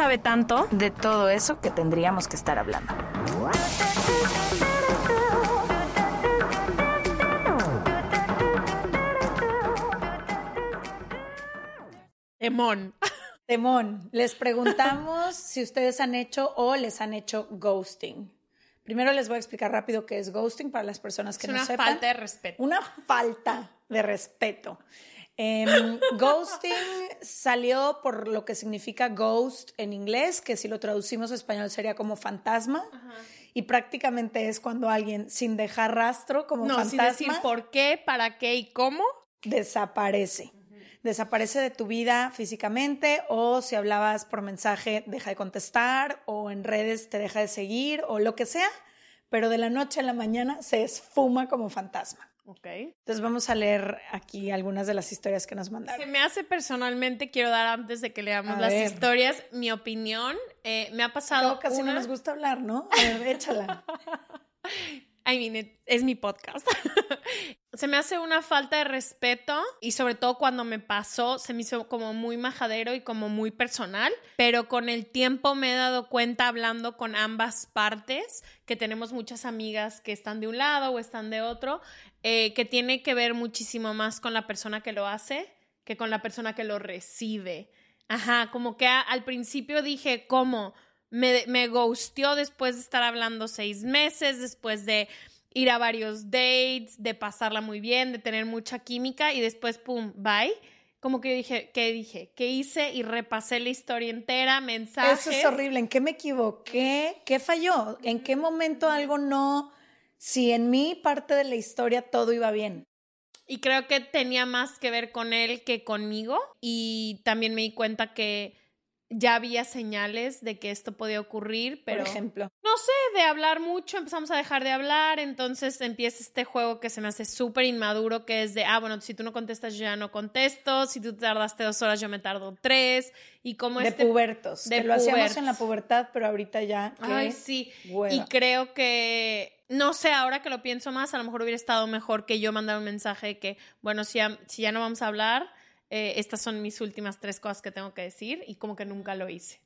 sabe tanto. de todo eso que tendríamos que estar hablando. Emón. Temón, les preguntamos si ustedes han hecho o les han hecho ghosting. Primero les voy a explicar rápido qué es ghosting para las personas que Es no una sepan. falta de respeto. Una falta de respeto. Em, ghosting salió por lo que significa ghost en inglés, que si lo traducimos a español sería como fantasma. Y prácticamente es cuando alguien, sin dejar rastro, como No, sin fantasma, decir por qué, para qué y cómo. desaparece. Desaparece de tu vida físicamente o si hablabas por mensaje deja de contestar o en redes te deja de seguir o lo que sea, pero de la noche a la mañana se esfuma como fantasma. Ok. Entonces vamos a leer aquí algunas de las historias que nos Se mandaron. me hace personalmente, quiero dar antes de que leamos A las ver. historias, mi opinión. Eh, me ha pasado. Todo casi una- no nos gusta hablar, ¿no? A ver, échala. I mean, it- es mi podcast. se me hace una falta de respeto y sobre todo cuando me pasó se me hizo como muy majadero y como muy personal, pero con el tiempo me he dado cuenta hablando con ambas partes que tenemos muchas amigas que están de un lado o están de otro, eh, que tiene que ver muchísimo más con la persona que lo hace que con la persona que lo recibe. Ajá, como que al principio dije, ¿cómo? Me, me ghosteó después de estar hablando seis meses, después de ir a varios dates, de pasarla muy bien, de tener mucha química y después, pum, bye. Como que yo dije, ¿qué dije? ¿Qué hice? Y repasé la historia entera, mensajes. Eso es horrible. ¿En qué me equivoqué? ¿Qué falló? ¿En qué momento algo no? Si en mi parte de la historia todo iba bien. Y creo que tenía más que ver con él que conmigo. Y también me di cuenta que ya había señales de que esto podía ocurrir, pero... por ejemplo. no sé, de hablar mucho, empezamos a dejar de hablar, entonces empieza este juego que se me hace súper inmaduro, que es de, ah, bueno, si tú no contestas, yo ya no contesto, si tú tardaste dos horas, yo me tardo tres, y como de este... pubertos. de que lo hacíamos pubertos. en la pubertad, pero ahorita ya. qué Ay, sí. Y creo que, no sé, ahora que lo pienso más, a lo mejor hubiera estado mejor que yo mandar un mensaje de que, bueno, si ya, si ya no vamos a hablar, eh, estas son mis últimas tres cosas que tengo que decir, y como que nunca lo hice.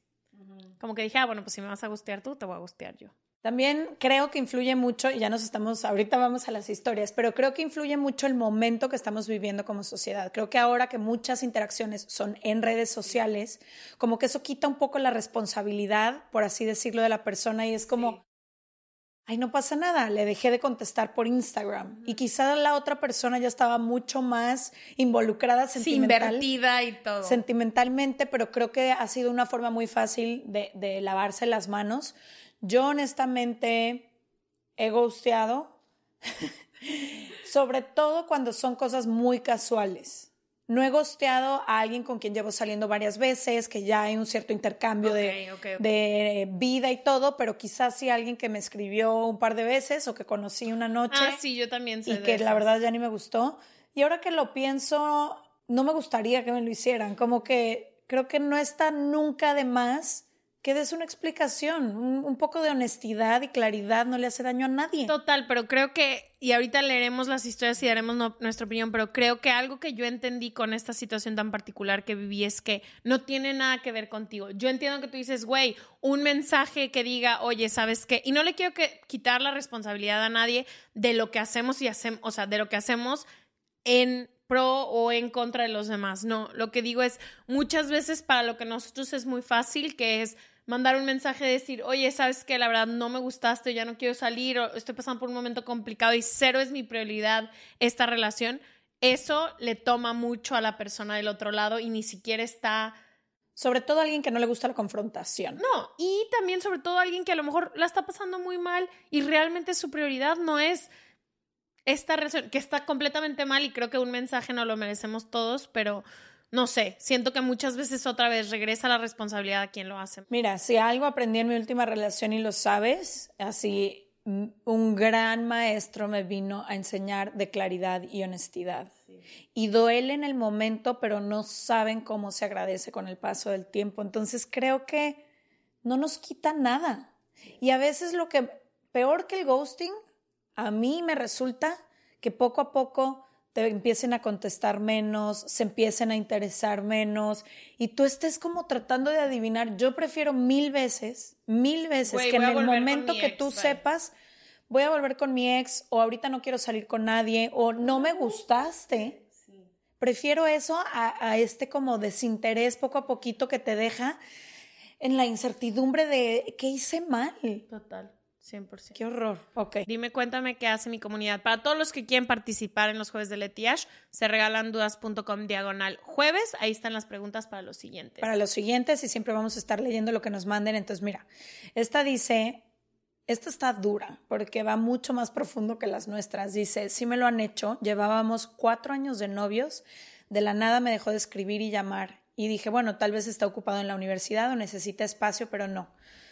Como que dije, ah, bueno, pues si me vas a gustear tú, te voy a gustear yo. También creo que influye mucho, y ya nos estamos, ahorita vamos a las historias, pero creo que influye mucho el momento que estamos viviendo como sociedad. Creo que ahora que muchas interacciones son en redes sociales, como que eso quita un poco la responsabilidad, por así decirlo, de la persona y es como, ay, no pasa nada, le dejé de contestar por Instagram. Y quizá la otra persona ya estaba mucho más involucrada Sí, sentimental invertida y todo. sentimentalmente, pero creo que ha sido una forma muy fácil de, de lavarse las manos. Yo honestamente he ghosteado, sobre todo cuando son cosas muy casuales. No he ghosteado a alguien con quien llevo saliendo varias veces, que ya hay un cierto intercambio de, de vida y todo, pero quizás sí alguien que me escribió un par de veces o que conocí una noche Ah, sí, yo también sé y de que la verdad ya ni me gustó. Y ahora que lo pienso, no me gustaría que me lo hicieran. Como que creo que no está nunca de más que des una explicación. Un, poco de honestidad y claridad no le hace daño a nadie. Total, pero creo que, y ahorita leeremos las historias y daremos nuestra opinión, pero creo que algo que yo entendí con esta situación tan particular que viví es que no tiene nada que ver contigo. Yo entiendo que tú dices, güey, un mensaje que diga, oye, ¿sabes qué? Y no le quiero que, quitar la responsabilidad a nadie de lo que hacemos y hacemos, o sea, de lo que hacemos en pro o en contra de los demás. No, lo que digo es, muchas veces para lo que nosotros es muy fácil, que es mandar un mensaje de decir, oye, sabes que la verdad no me gustaste, ya no quiero salir, o estoy pasando por un momento complicado y cero es mi prioridad esta relación, eso le toma mucho a la persona del otro lado y ni siquiera está... Sobre todo a alguien que no le gusta la confrontación. No, y también sobre todo a alguien que a lo mejor la está pasando muy mal y realmente su prioridad no es esta relación, que está completamente mal y creo que un mensaje no lo merecemos todos, pero no sé, siento que muchas veces otra vez regresa la responsabilidad a quien lo hace. Mira, si algo aprendí en mi última relación y lo sabes, así un gran maestro me vino a enseñar de claridad y honestidad. Y duele en el momento, pero no saben cómo se agradece con el paso del tiempo. Entonces creo que no nos quita nada. Y a veces lo que peor que el ghosting, a mí me resulta que poco a poco te empiecen a contestar menos, se empiecen a interesar menos y tú estés como tratando de adivinar. Yo prefiero mil veces, mil veces que en el momento que tú sepas, voy a volver con mi ex o ahorita no quiero salir con nadie o no me gustaste. Prefiero eso a, a este como desinterés poco a poquito que te deja en la incertidumbre de qué hice mal. Total. 100%. Qué horror. Ok. Dime, cuéntame qué hace mi comunidad. Para todos los que quieren participar en los jueves de Letiash, se regalan dudas.com diagonal jueves. Ahí están las preguntas para los siguientes. Para los siguientes y siempre vamos a estar leyendo lo que nos manden. Entonces, mira, esta dice, esta está dura porque va mucho más profundo que las nuestras. Dice, sí me lo han hecho. Llevábamos cuatro años de novios. De la nada me dejó de escribir y llamar. Y dije, bueno, tal vez está ocupado en la universidad o necesita espacio, pero no.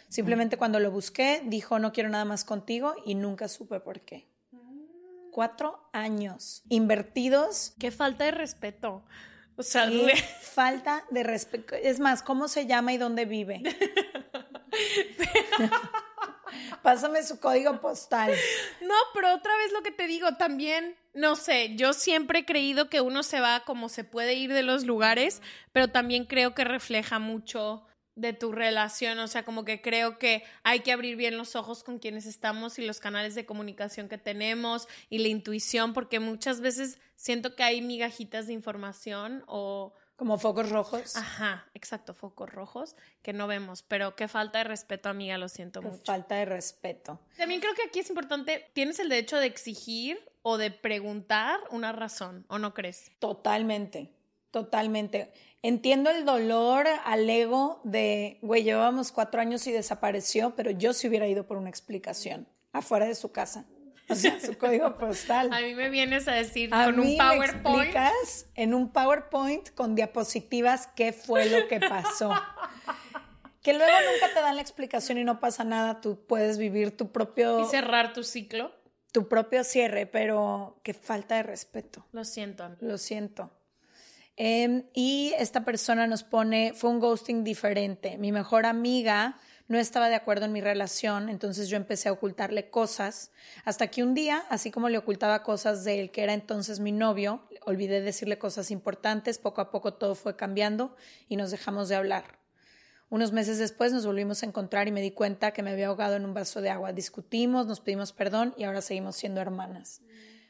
Simplemente cuando lo busqué, dijo, no quiero nada más contigo y nunca supe por qué. Cuatro años invertidos. Qué falta de respeto. O sea, Qué falta de respeto. Es más, ¿cómo se llama y dónde vive? Pásame su código postal. No, pero otra vez lo que te digo, también, no sé, yo siempre he creído que uno se va como se puede ir de los lugares, pero también creo que refleja mucho de tu relación, o sea, como que creo que hay que abrir bien los ojos con quienes estamos y los canales de comunicación que tenemos y la intuición, porque muchas veces siento que hay migajitas de información o... Como focos rojos. Ajá, exacto, focos rojos que no vemos, pero qué falta de respeto, amiga, lo siento Qué mucho. Falta de respeto. También creo que aquí es importante, tienes el derecho de exigir o de preguntar una razón, ¿o no crees? Totalmente, totalmente. Entiendo el dolor al ego de, güey, llevábamos cuatro años y desapareció, pero yo sí hubiera ido por una explicación afuera de su casa. O sea, su código postal. A mí me vienes a decir A con mí un me PowerPoint. explicas en un PowerPoint con diapositivas qué fue lo que pasó. que luego nunca te dan la explicación y no pasa nada, tú puedes vivir tu propio, y cerrar tu ciclo. tu propio cierre, pero qué falta de respeto. Lo siento. Lo siento. Em, y esta persona nos pone, fue un ghosting diferente. Mi mejor amiga no estaba de acuerdo en mi relación, entonces yo empecé a ocultarle cosas, hasta que un día, así como le ocultaba cosas de él, que era entonces mi novio, olvidé decirle cosas importantes, poco a poco todo fue cambiando y nos dejamos de hablar. Unos meses después nos volvimos a encontrar y me di cuenta que me había ahogado en un vaso de agua. Discutimos, nos pedimos perdón y ahora seguimos siendo hermanas.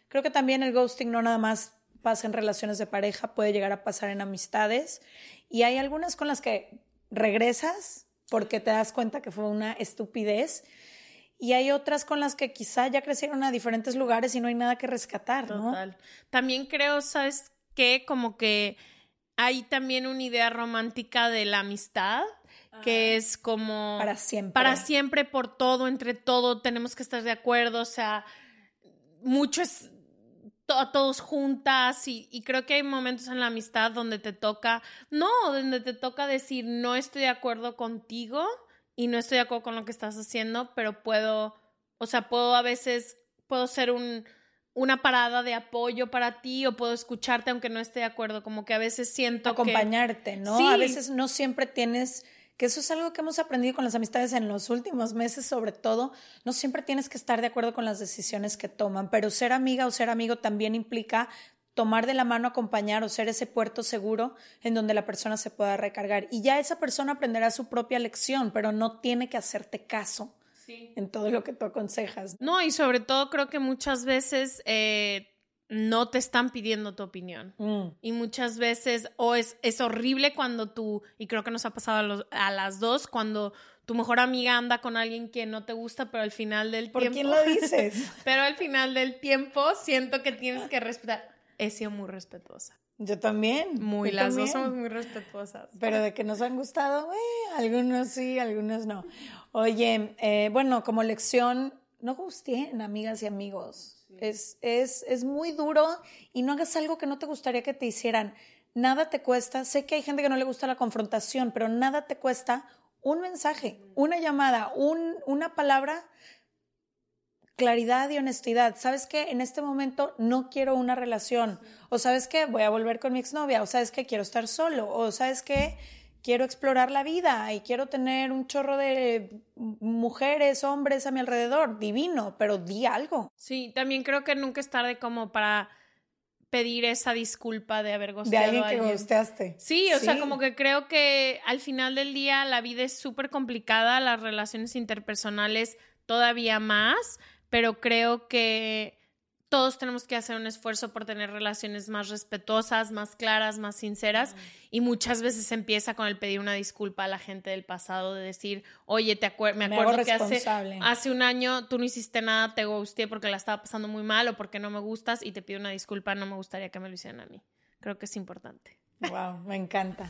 Creo que también el ghosting no nada más pasa en relaciones de pareja, puede llegar a pasar en amistades y hay algunas con las que regresas porque te das cuenta que fue una estupidez y hay otras con las que quizá ya crecieron a diferentes lugares y no hay nada que rescatar, ¿no? Total. También creo, ¿sabes qué? Como que hay también una idea romántica de la amistad, que es como... Para siempre. Para siempre, por todo, entre todo, tenemos que estar de acuerdo, o sea, mucho es to- todos juntas y, y creo que hay momentos en la amistad donde te toca, no, donde te toca decir, no estoy de acuerdo contigo y no estoy de acuerdo con lo que estás haciendo, pero puedo, o sea, puedo a veces, puedo ser un, una parada de apoyo para ti o puedo escucharte aunque no esté de acuerdo, como que a veces siento que... acompañarte, ¿no? Sí. A veces no siempre tienes, que eso es algo que hemos aprendido con las amistades en los últimos meses, sobre todo, no siempre tienes que estar de acuerdo con las decisiones que toman, pero ser amiga o ser amigo también implica tomar de la mano, acompañar o ser ese puerto seguro en donde la persona se pueda recargar. Y ya esa persona aprenderá su propia lección, pero no tiene que hacerte caso en todo lo que tú aconsejas. No, y sobre todo creo que muchas veces eh, no te están pidiendo tu opinión. Mm. Y muchas veces, o es, es horrible cuando tú, y creo que nos ha pasado a, los- a las dos, cuando tu mejor amiga anda con alguien que no te gusta, pero al final del ¿Por tiempo... quién lo dices? pero al final del tiempo siento que tienes que respetar. He sido muy respetuosa. Yo también. Muy, yo las dos también. somos muy respetuosas. Pero de que nos han gustado, eh, algunos sí, algunos no. Oye, eh, bueno, como lección, no gusten, amigas y amigos. Es, es, es muy duro y no hagas algo que no te gustaría que te hicieran. Nada te cuesta. Sé que hay gente que no le gusta la confrontación, pero nada te cuesta un mensaje, una llamada, un, una palabra claridad y honestidad. ¿Sabes qué? En este momento no quiero una relación. O sabes qué? Voy a volver con mi exnovia. O sabes qué? Quiero estar solo. O sabes qué? Quiero explorar la vida y quiero tener un chorro de mujeres, hombres a mi alrededor. Divino, pero di algo. Sí, también creo que nunca es tarde como para pedir esa disculpa de haber De gosteado alguien a que alguien. gusteaste. Sí, o sea, como que creo que al final del día la vida es súper complicada, las relaciones interpersonales todavía más, pero creo que todos tenemos que hacer un esfuerzo por tener relaciones más respetuosas, más claras, más sinceras. Y muchas veces empieza con el pedir una disculpa a la gente del pasado, de decir, oye, te acuer me acuerdo que hace, hace un año tú no hiciste nada, te gusté porque la estaba pasando muy mal o porque no me gustas y te pido una disculpa, no me gustaría que me lo hicieran a mí. Creo que es importante. Wow, me encanta.